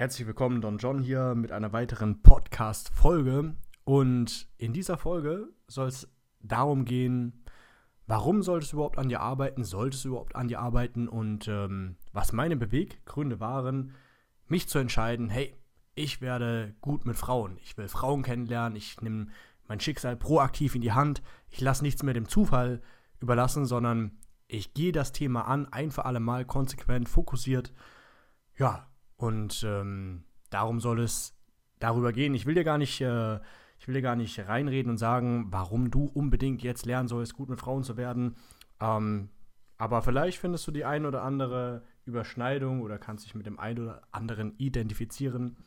Herzlich willkommen, Don John hier mit einer weiteren Podcast-Folge. Und in dieser Folge soll es darum gehen, warum solltest du überhaupt an dir arbeiten, solltest du überhaupt an dir arbeiten und ähm, was meine Beweggründe waren, mich zu entscheiden, hey, ich werde gut mit Frauen, ich will Frauen kennenlernen, ich nehme mein Schicksal proaktiv in die Hand, ich lasse nichts mehr dem Zufall überlassen, sondern ich gehe das Thema an, ein für alle Mal konsequent, fokussiert. Ja, und ähm, darum soll es darüber gehen. Ich will dir gar nicht, äh, ich will dir gar nicht reinreden und sagen, warum du unbedingt jetzt lernen sollst, gut mit Frauen zu werden. Ähm, aber vielleicht findest du die ein oder andere Überschneidung oder kannst dich mit dem einen oder anderen identifizieren,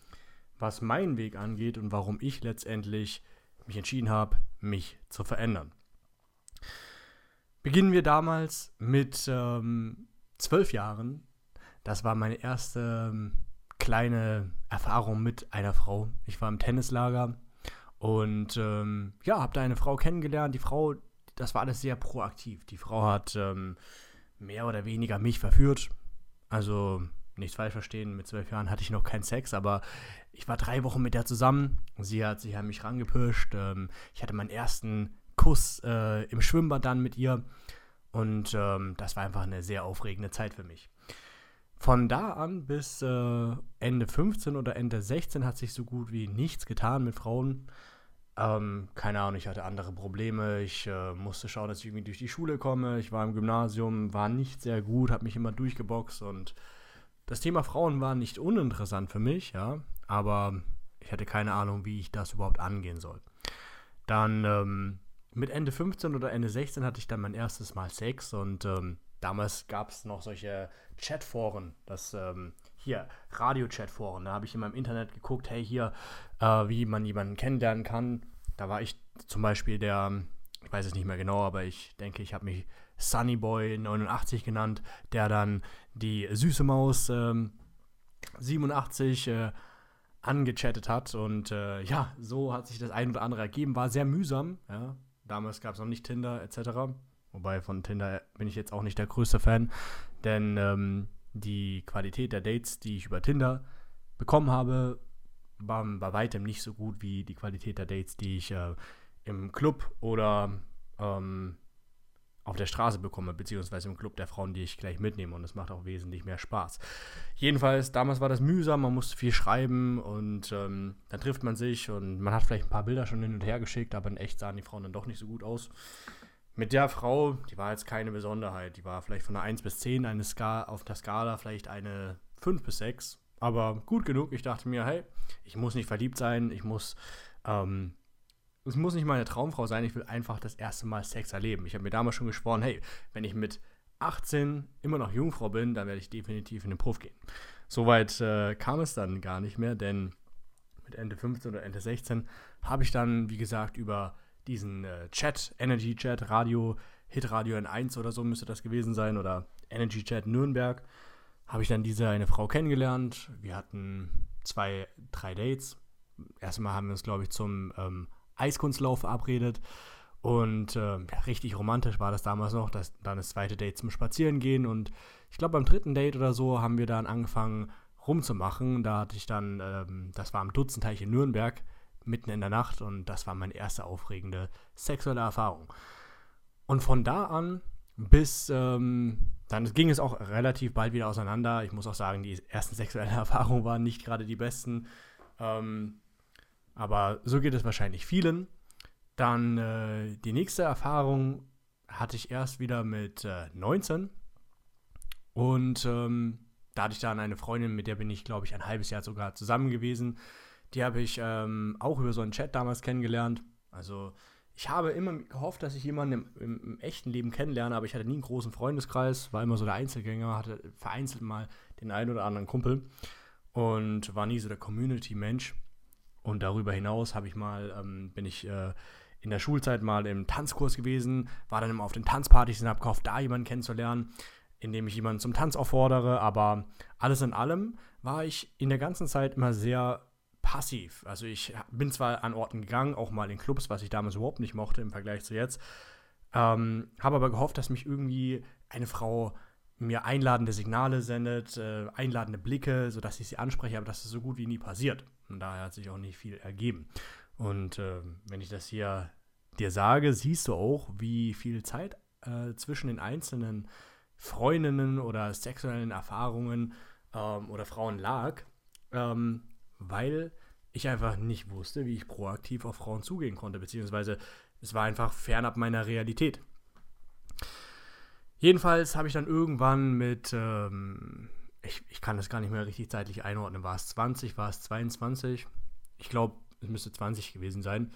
was meinen Weg angeht und warum ich letztendlich mich entschieden habe, mich zu verändern. Beginnen wir damals mit ähm, zwölf Jahren. Das war meine erste ähm, kleine Erfahrung mit einer Frau. Ich war im Tennislager und ähm, ja, habe da eine Frau kennengelernt. Die Frau, das war alles sehr proaktiv. Die Frau hat ähm, mehr oder weniger mich verführt. Also nicht falsch verstehen, mit zwölf Jahren hatte ich noch keinen Sex, aber ich war drei Wochen mit der zusammen. Sie hat sich an mich rangepirscht. Ähm, ich hatte meinen ersten Kuss äh, im Schwimmbad dann mit ihr. Und ähm, das war einfach eine sehr aufregende Zeit für mich. Von da an bis äh, Ende 15 oder Ende 16 hat sich so gut wie nichts getan mit Frauen. Ähm, keine Ahnung, ich hatte andere Probleme. Ich äh, musste schauen, dass ich irgendwie durch die Schule komme. Ich war im Gymnasium, war nicht sehr gut, habe mich immer durchgeboxt und das Thema Frauen war nicht uninteressant für mich, ja, aber ich hatte keine Ahnung, wie ich das überhaupt angehen soll. Dann ähm, mit Ende 15 oder Ende 16 hatte ich dann mein erstes Mal Sex und ähm, damals gab es noch solche Chatforen, das ähm, hier, Radio-Chatforen. Da habe ich in meinem Internet geguckt, hey, hier, äh, wie man jemanden kennenlernen kann. Da war ich zum Beispiel der, ich weiß es nicht mehr genau, aber ich denke, ich habe mich Sunnyboy89 genannt, der dann die süße Maus ähm, 87 äh, angechattet hat. Und äh, ja, so hat sich das ein oder andere ergeben. War sehr mühsam. Ja. Damals gab es noch nicht Tinder etc. Wobei von Tinder bin ich jetzt auch nicht der größte Fan, denn ähm, die Qualität der Dates, die ich über Tinder bekommen habe, war bei weitem nicht so gut wie die Qualität der Dates, die ich äh, im Club oder ähm, auf der Straße bekomme, beziehungsweise im Club der Frauen, die ich gleich mitnehme. Und es macht auch wesentlich mehr Spaß. Jedenfalls, damals war das mühsam, man musste viel schreiben und ähm, dann trifft man sich und man hat vielleicht ein paar Bilder schon hin und her geschickt, aber in echt sahen die Frauen dann doch nicht so gut aus mit der Frau, die war jetzt keine Besonderheit. Die war vielleicht von einer 1 bis 10 eine Ska auf der Skala vielleicht eine 5 bis 6. Aber gut genug. Ich dachte mir, hey, ich muss nicht verliebt sein. Ich muss, ähm, es muss nicht meine Traumfrau sein. Ich will einfach das erste Mal Sex erleben. Ich habe mir damals schon geschworen, hey, wenn ich mit 18 immer noch Jungfrau bin, dann werde ich definitiv in den Puff gehen. Soweit äh, kam es dann gar nicht mehr, denn mit Ende 15 oder Ende 16 habe ich dann, wie gesagt, über diesen äh, Chat, Energy Chat, Radio, Hitradio N1 oder so müsste das gewesen sein oder Energy Chat Nürnberg, habe ich dann diese eine Frau kennengelernt. Wir hatten zwei, drei Dates. Erstmal haben wir uns, glaube ich, zum ähm, Eiskunstlauf verabredet. Und äh, richtig romantisch war das damals noch. Das, dann das zweite Date zum Spazierengehen. Und ich glaube, beim dritten Date oder so haben wir dann angefangen rumzumachen. Da hatte ich dann, ähm, das war am Dutzenteich in Nürnberg, mitten in der Nacht und das war meine erste aufregende sexuelle Erfahrung. Und von da an bis, ähm, dann ging es auch relativ bald wieder auseinander. Ich muss auch sagen, die ersten sexuellen Erfahrungen waren nicht gerade die besten. Ähm, aber so geht es wahrscheinlich vielen. Dann äh, die nächste Erfahrung hatte ich erst wieder mit äh, 19. Und ähm, da hatte ich dann eine Freundin, mit der bin ich, glaube ich, ein halbes Jahr sogar zusammen gewesen. Die habe ich ähm, auch über so einen Chat damals kennengelernt. Also ich habe immer gehofft, dass ich jemanden im, im, im, echten Leben kennenlerne, aber ich hatte nie einen großen Freundeskreis, war immer so der Einzelgänger, hatte vereinzelt mal den einen oder anderen Kumpel und war nie so der Community-Mensch. Und darüber hinaus habe ich mal, ähm, bin ich äh, in der Schulzeit mal im Tanzkurs gewesen, war dann immer auf den Tanzpartys und habe gehofft, da jemanden kennenzulernen, indem ich jemanden zum Tanz auffordere. Aber alles in allem war ich in der ganzen Zeit immer sehr passiv. Also ich bin zwar an Orten gegangen, auch mal in Clubs, was ich damals überhaupt nicht mochte im Vergleich zu jetzt, ähm, habe aber gehofft, dass mich irgendwie eine Frau mir einladende Signale sendet, äh, einladende Blicke, sodass ich sie anspreche, aber das ist so gut wie nie passiert. Und daher hat sich auch nicht viel ergeben. Und äh, wenn ich das hier dir sage, siehst du auch, wie viel Zeit äh, zwischen den einzelnen Freundinnen oder sexuellen Erfahrungen ähm, oder Frauen lag, ähm, weil ich einfach nicht wusste, wie ich proaktiv auf Frauen zugehen konnte, beziehungsweise es war einfach fernab meiner Realität. Jedenfalls habe ich dann irgendwann mit, ähm, ich, ich kann das gar nicht mehr richtig zeitlich einordnen, war es 20, war es 22? Ich glaube, es müsste 20 gewesen sein,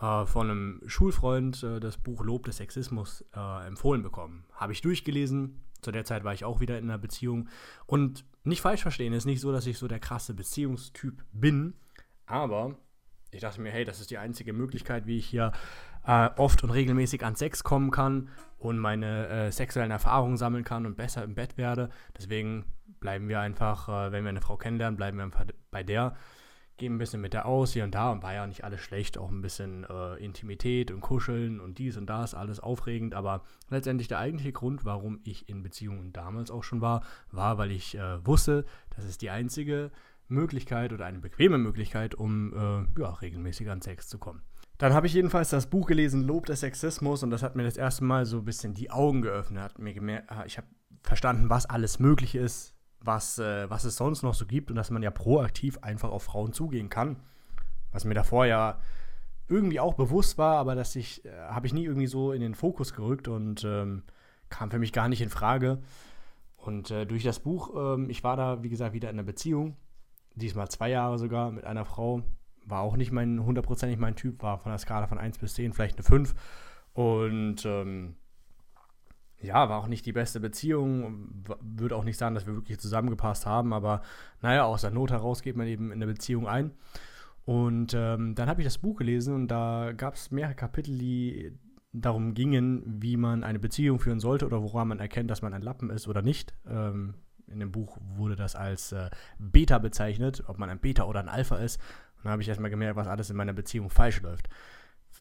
äh, von einem Schulfreund äh, das Buch Lob des Sexismus äh, empfohlen bekommen. Habe ich durchgelesen. Zu der Zeit war ich auch wieder in einer Beziehung. Und nicht falsch verstehen, es ist nicht so, dass ich so der krasse Beziehungstyp bin. Aber ich dachte mir, hey, das ist die einzige Möglichkeit, wie ich hier äh, oft und regelmäßig an Sex kommen kann und meine äh, sexuellen Erfahrungen sammeln kann und besser im Bett werde. Deswegen bleiben wir einfach, äh, wenn wir eine Frau kennenlernen, bleiben wir einfach bei der. Gehen ein bisschen mit der aus, hier und da, und war ja nicht alles schlecht, auch ein bisschen äh, Intimität und Kuscheln und dies und das, alles aufregend, aber letztendlich der eigentliche Grund, warum ich in Beziehungen damals auch schon war, war, weil ich äh, wusste, das ist die einzige Möglichkeit oder eine bequeme Möglichkeit, um äh, ja, regelmäßig an Sex zu kommen. Dann habe ich jedenfalls das Buch gelesen, Lob des Sexismus, und das hat mir das erste Mal so ein bisschen die Augen geöffnet. Hat mir gemerkt, ich habe verstanden, was alles möglich ist, was, äh, was es sonst noch so gibt und dass man ja proaktiv einfach auf Frauen zugehen kann. Was mir davor ja irgendwie auch bewusst war, aber das ich, äh, habe ich nie irgendwie so in den Fokus gerückt und ähm, kam für mich gar nicht in Frage. Und äh, durch das Buch, ähm, ich war da, wie gesagt, wieder in einer Beziehung, diesmal zwei Jahre sogar, mit einer Frau, war auch nicht mein, hundertprozentig mein Typ, war von der Skala von 1 bis 10 vielleicht eine 5. Und ähm, ja, war auch nicht die beste Beziehung. Würde auch nicht sagen, dass wir wirklich zusammengepasst haben, aber naja, aus der Not heraus geht man eben in eine Beziehung ein. Und ähm, dann habe ich das Buch gelesen und da gab es mehrere Kapitel, die darum gingen, wie man eine Beziehung führen sollte oder woran man erkennt, dass man ein Lappen ist oder nicht. Ähm, in dem Buch wurde das als äh, Beta bezeichnet, ob man ein Beta oder ein Alpha ist. Und dann habe ich erstmal gemerkt, was alles in meiner Beziehung falsch läuft.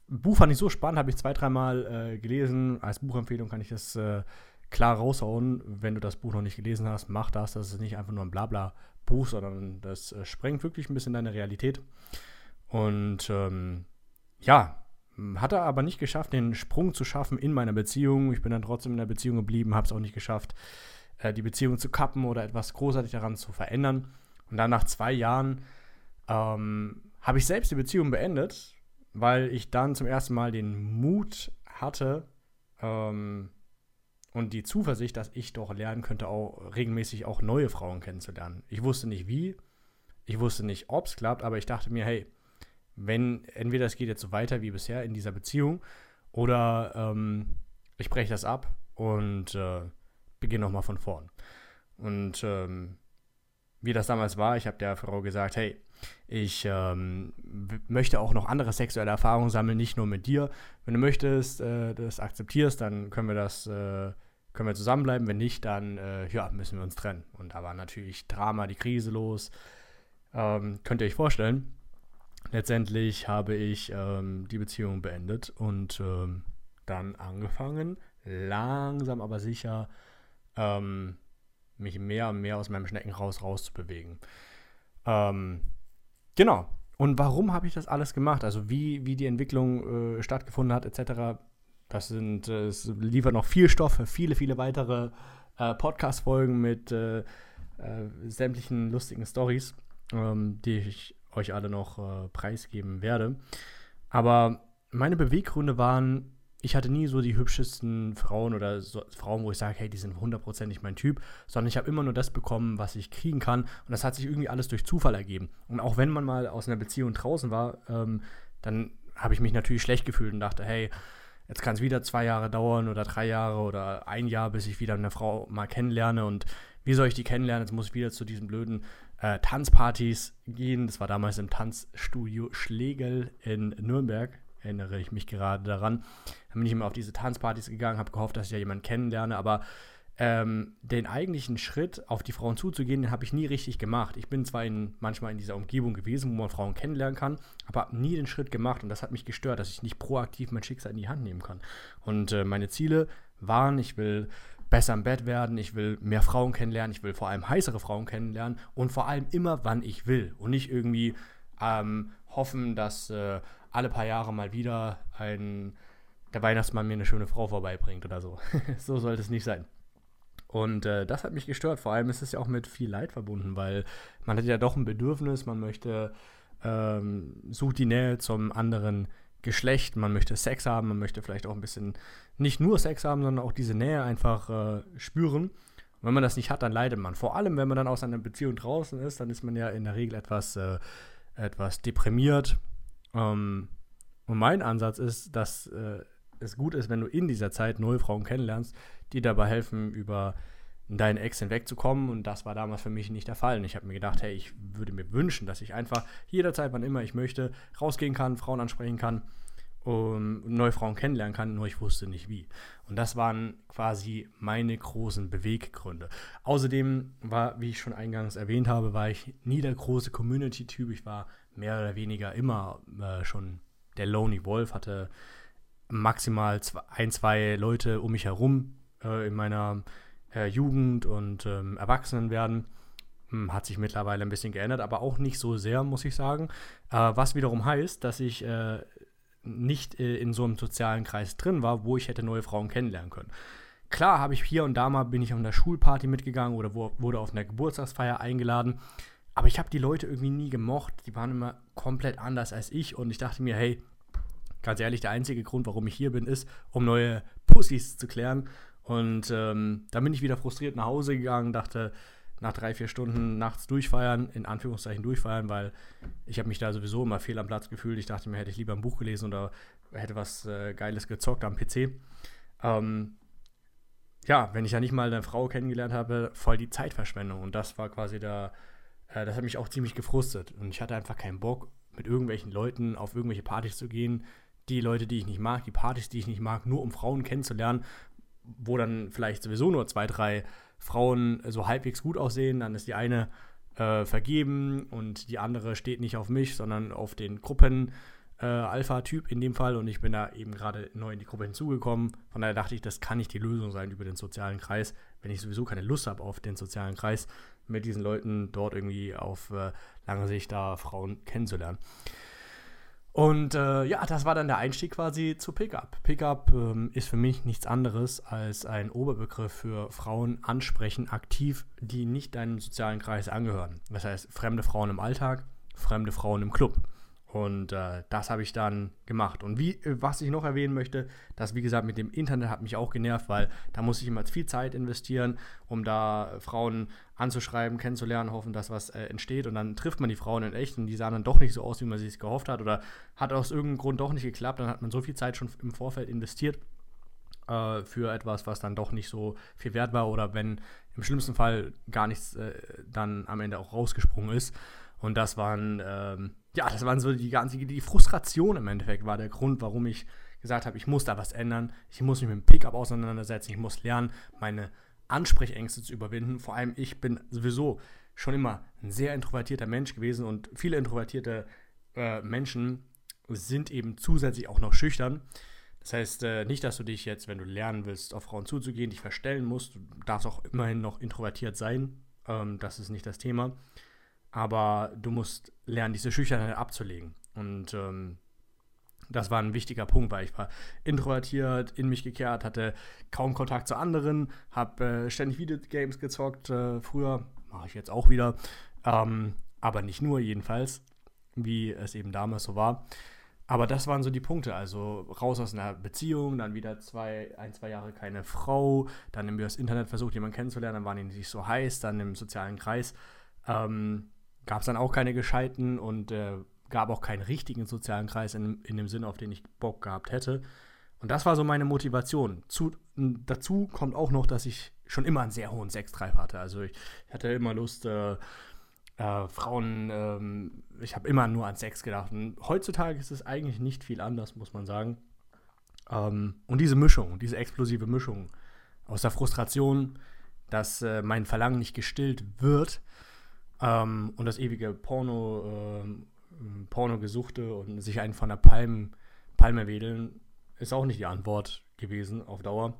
Buch fand ich so spannend, habe ich zwei, dreimal äh, gelesen. Als Buchempfehlung kann ich das äh, klar raushauen. Wenn du das Buch noch nicht gelesen hast, mach das. Das ist nicht einfach nur ein Blabla-Buch, sondern das äh, sprengt wirklich ein bisschen deine Realität. Und ähm, ja, hat er aber nicht geschafft, den Sprung zu schaffen in meiner Beziehung. Ich bin dann trotzdem in der Beziehung geblieben, habe es auch nicht geschafft, äh, die Beziehung zu kappen oder etwas großartig daran zu verändern. Und dann nach zwei Jahren ähm, habe ich selbst die Beziehung beendet weil ich dann zum ersten Mal den Mut hatte ähm, und die Zuversicht, dass ich doch lernen könnte, auch regelmäßig auch neue Frauen kennenzulernen. Ich wusste nicht wie, ich wusste nicht, ob es klappt, aber ich dachte mir, hey, wenn entweder es geht jetzt so weiter wie bisher in dieser Beziehung oder ähm, ich breche das ab und äh, beginne nochmal von vorn. Und ähm, wie das damals war, ich habe der Frau gesagt, hey, ich ähm, möchte auch noch andere sexuelle Erfahrungen sammeln, nicht nur mit dir. Wenn du möchtest, äh, das akzeptierst, dann können wir das, äh, können wir zusammenbleiben. Wenn nicht, dann äh, ja, müssen wir uns trennen. Und da war natürlich Drama, die Krise los. Ähm, könnt ihr euch vorstellen. Letztendlich habe ich ähm, die Beziehung beendet und ähm, dann angefangen, langsam aber sicher ähm, mich mehr und mehr aus meinem Schneckenhaus rauszubewegen. Ähm, Genau. Und warum habe ich das alles gemacht? Also wie, wie die Entwicklung äh, stattgefunden hat, etc. Das sind, äh, es liefert noch viel Stoff für viele, viele weitere äh, Podcast-Folgen mit äh, äh, sämtlichen lustigen Stories, ähm, die ich euch alle noch äh, preisgeben werde. Aber meine Beweggründe waren ich hatte nie so die hübschesten Frauen oder so Frauen, wo ich sage, hey, die sind hundertprozentig mein Typ, sondern ich habe immer nur das bekommen, was ich kriegen kann. Und das hat sich irgendwie alles durch Zufall ergeben. Und auch wenn man mal aus einer Beziehung draußen war, ähm, dann habe ich mich natürlich schlecht gefühlt und dachte, hey, jetzt kann es wieder zwei Jahre dauern oder drei Jahre oder ein Jahr, bis ich wieder eine Frau mal kennenlerne. Und wie soll ich die kennenlernen? Jetzt muss ich wieder zu diesen blöden äh, Tanzpartys gehen. Das war damals im Tanzstudio Schlegel in Nürnberg erinnere ich mich gerade daran. Dann bin ich immer auf diese Tanzpartys gegangen, habe gehofft, dass ich ja jemanden kennenlerne, aber ähm, den eigentlichen Schritt, auf die Frauen zuzugehen, den habe ich nie richtig gemacht. Ich bin zwar in, manchmal in dieser Umgebung gewesen, wo man Frauen kennenlernen kann, aber habe nie den Schritt gemacht und das hat mich gestört, dass ich nicht proaktiv mein Schicksal in die Hand nehmen kann. Und äh, meine Ziele waren, ich will besser im Bett werden, ich will mehr Frauen kennenlernen, ich will vor allem heißere Frauen kennenlernen und vor allem immer, wann ich will und nicht irgendwie ähm, hoffen, dass äh, alle paar Jahre mal wieder ein, der Weihnachtsmann mir eine schöne Frau vorbeibringt oder so. so sollte es nicht sein. Und äh, das hat mich gestört. Vor allem ist es ja auch mit viel Leid verbunden, weil man hat ja doch ein Bedürfnis, man möchte, ähm, sucht die Nähe zum anderen Geschlecht, man möchte Sex haben, man möchte vielleicht auch ein bisschen nicht nur Sex haben, sondern auch diese Nähe einfach äh, spüren. Und wenn man das nicht hat, dann leidet man. Vor allem, wenn man dann aus einer Beziehung draußen ist, dann ist man ja in der Regel etwas, äh, etwas deprimiert. Ähm, und mein Ansatz ist, dass äh, es gut ist, wenn du in dieser Zeit neue Frauen kennenlernst, die dabei helfen, über deinen Ex hinwegzukommen. Und das war damals für mich nicht der Fall. Und ich habe mir gedacht, hey, ich würde mir wünschen, dass ich einfach jederzeit, wann immer ich möchte, rausgehen kann, Frauen ansprechen kann und neue Frauen kennenlernen kann, nur ich wusste nicht wie. Und das waren quasi meine großen Beweggründe. Außerdem war, wie ich schon eingangs erwähnt habe, war ich nie der große Community-Typ. Ich war mehr oder weniger immer äh, schon der Lonely Wolf, hatte maximal zwei, ein, zwei Leute um mich herum äh, in meiner äh, Jugend und ähm, Erwachsenenwerden. Hm, hat sich mittlerweile ein bisschen geändert, aber auch nicht so sehr, muss ich sagen. Äh, was wiederum heißt, dass ich äh, nicht äh, in so einem sozialen Kreis drin war, wo ich hätte neue Frauen kennenlernen können. Klar habe ich hier und da mal, bin ich auf einer Schulparty mitgegangen oder wo, wurde auf einer Geburtstagsfeier eingeladen, aber ich habe die Leute irgendwie nie gemocht. Die waren immer komplett anders als ich und ich dachte mir, hey, ganz ehrlich, der einzige Grund, warum ich hier bin, ist, um neue Pussys zu klären. Und ähm, dann bin ich wieder frustriert nach Hause gegangen, dachte, nach drei, vier Stunden nachts durchfeiern, in Anführungszeichen durchfeiern, weil ich habe mich da sowieso immer fehl am Platz gefühlt. Ich dachte mir, hätte ich lieber ein Buch gelesen oder hätte was äh, Geiles gezockt am PC. Ähm, ja, wenn ich ja nicht mal eine Frau kennengelernt habe, voll die Zeitverschwendung. Und das war quasi der, äh, das hat mich auch ziemlich gefrustet. Und ich hatte einfach keinen Bock, mit irgendwelchen Leuten auf irgendwelche Partys zu gehen. Die Leute, die ich nicht mag, die Partys, die ich nicht mag, nur um Frauen kennenzulernen, wo dann vielleicht sowieso nur zwei, drei Frauen so halbwegs gut aussehen. Dann ist die eine äh, vergeben und die andere steht nicht auf mich, sondern auf den Gruppen. Äh, Alpha-Typ in dem Fall und ich bin da eben gerade neu in die Gruppe hinzugekommen. Von daher dachte ich, das kann nicht die Lösung sein über den sozialen Kreis, wenn ich sowieso keine Lust habe auf den sozialen Kreis mit diesen Leuten dort irgendwie auf äh, lange Sicht da Frauen kennenzulernen. Und äh, ja, das war dann der Einstieg quasi zu Pickup. Pickup ähm, ist für mich nichts anderes als ein Oberbegriff für Frauen ansprechen, aktiv, die nicht deinem sozialen Kreis angehören. Das heißt, fremde Frauen im Alltag, fremde Frauen im Club. Und äh, das habe ich dann gemacht. Und wie, äh, was ich noch erwähnen möchte, das wie gesagt mit dem Internet hat mich auch genervt, weil da muss ich immer viel Zeit investieren, um da Frauen anzuschreiben, kennenzulernen, hoffen, dass was äh, entsteht. Und dann trifft man die Frauen in echt und die sahen dann doch nicht so aus, wie man sich gehofft hat. Oder hat aus irgendeinem Grund doch nicht geklappt. Dann hat man so viel Zeit schon im Vorfeld investiert äh, für etwas, was dann doch nicht so viel wert war. Oder wenn im schlimmsten Fall gar nichts äh, dann am Ende auch rausgesprungen ist. Und das waren, ähm, ja, das waren so die ganze, die Frustration im Endeffekt war der Grund, warum ich gesagt habe, ich muss da was ändern, ich muss mich mit dem Pickup auseinandersetzen, ich muss lernen, meine Ansprechängste zu überwinden. Vor allem, ich bin sowieso schon immer ein sehr introvertierter Mensch gewesen und viele introvertierte äh, Menschen sind eben zusätzlich auch noch schüchtern. Das heißt äh, nicht, dass du dich jetzt, wenn du lernen willst, auf Frauen zuzugehen, dich verstellen musst. Du darfst auch immerhin noch introvertiert sein. Ähm, das ist nicht das Thema aber du musst lernen, diese Schüchternheit abzulegen. Und ähm, das war ein wichtiger Punkt, weil ich war introvertiert, in mich gekehrt, hatte kaum Kontakt zu anderen, habe äh, ständig Videogames gezockt, äh, früher, mache ich jetzt auch wieder, ähm, aber nicht nur jedenfalls, wie es eben damals so war. Aber das waren so die Punkte, also raus aus einer Beziehung, dann wieder zwei, ein, zwei Jahre keine Frau, dann über das Internet versucht, jemanden kennenzulernen, dann waren die nicht so heiß, dann im sozialen Kreis. Ähm, gab es dann auch keine gescheiten und äh, gab auch keinen richtigen sozialen Kreis in, in dem Sinn, auf den ich Bock gehabt hätte. Und das war so meine Motivation. Zu, dazu kommt auch noch, dass ich schon immer einen sehr hohen Sextreib hatte. Also ich, ich hatte immer Lust, äh, äh, Frauen, ähm, ich habe immer nur an Sex gedacht. Und heutzutage ist es eigentlich nicht viel anders, muss man sagen. Ähm, und diese Mischung, diese explosive Mischung aus der Frustration, dass äh, mein Verlangen nicht gestillt wird, ähm, und das ewige Porno, ähm, Pornogesuchte und sich einen von der Palm, Palme wedeln, ist auch nicht die Antwort gewesen auf Dauer.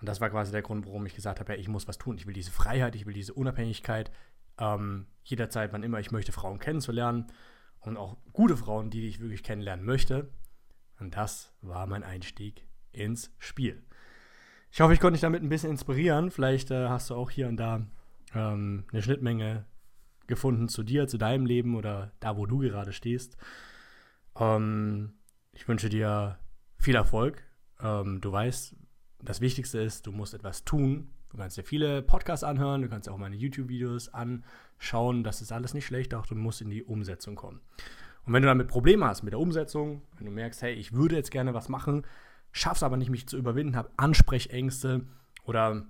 Und das war quasi der Grund, warum ich gesagt habe, ja, ich muss was tun. Ich will diese Freiheit, ich will diese Unabhängigkeit, ähm, jederzeit, wann immer ich möchte, Frauen kennenzulernen und auch gute Frauen, die ich wirklich kennenlernen möchte. Und das war mein Einstieg ins Spiel. Ich hoffe, ich konnte dich damit ein bisschen inspirieren. Vielleicht äh, hast du auch hier und da ähm, eine Schnittmenge gefunden zu dir, zu deinem Leben oder da, wo du gerade stehst. Ähm, ich wünsche dir viel Erfolg. Ähm, du weißt, das Wichtigste ist, du musst etwas tun. Du kannst dir viele Podcasts anhören, du kannst auch meine YouTube-Videos anschauen. Das ist alles nicht schlecht, auch du musst in die Umsetzung kommen. Und wenn du damit Probleme hast mit der Umsetzung, wenn du merkst, hey, ich würde jetzt gerne was machen, schaff's aber nicht, mich zu überwinden, habe Ansprechängste oder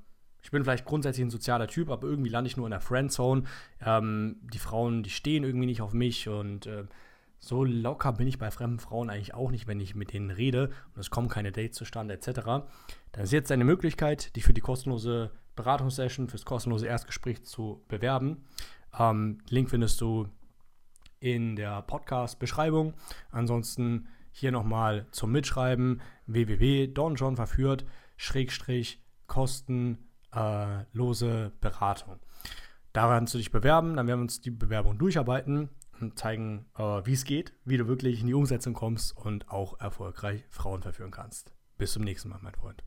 ich bin vielleicht grundsätzlich ein sozialer Typ, aber irgendwie lande ich nur in der Friendzone. Ähm, die Frauen, die stehen irgendwie nicht auf mich und äh, so locker bin ich bei fremden Frauen eigentlich auch nicht, wenn ich mit denen rede und es kommen keine Dates zustande etc. Dann ist jetzt eine Möglichkeit, dich für die kostenlose Beratungssession, fürs kostenlose Erstgespräch zu bewerben. Ähm, Link findest du in der Podcast-Beschreibung. Ansonsten hier nochmal zum Mitschreiben www.donjohnverführt Schrägstrich kostenlose Beratung. Daran du dich bewerben, dann werden wir uns die Bewerbung durcharbeiten und zeigen, äh, wie es geht, wie du wirklich in die Umsetzung kommst und auch erfolgreich Frauen verführen kannst. Bis zum nächsten Mal, mein Freund.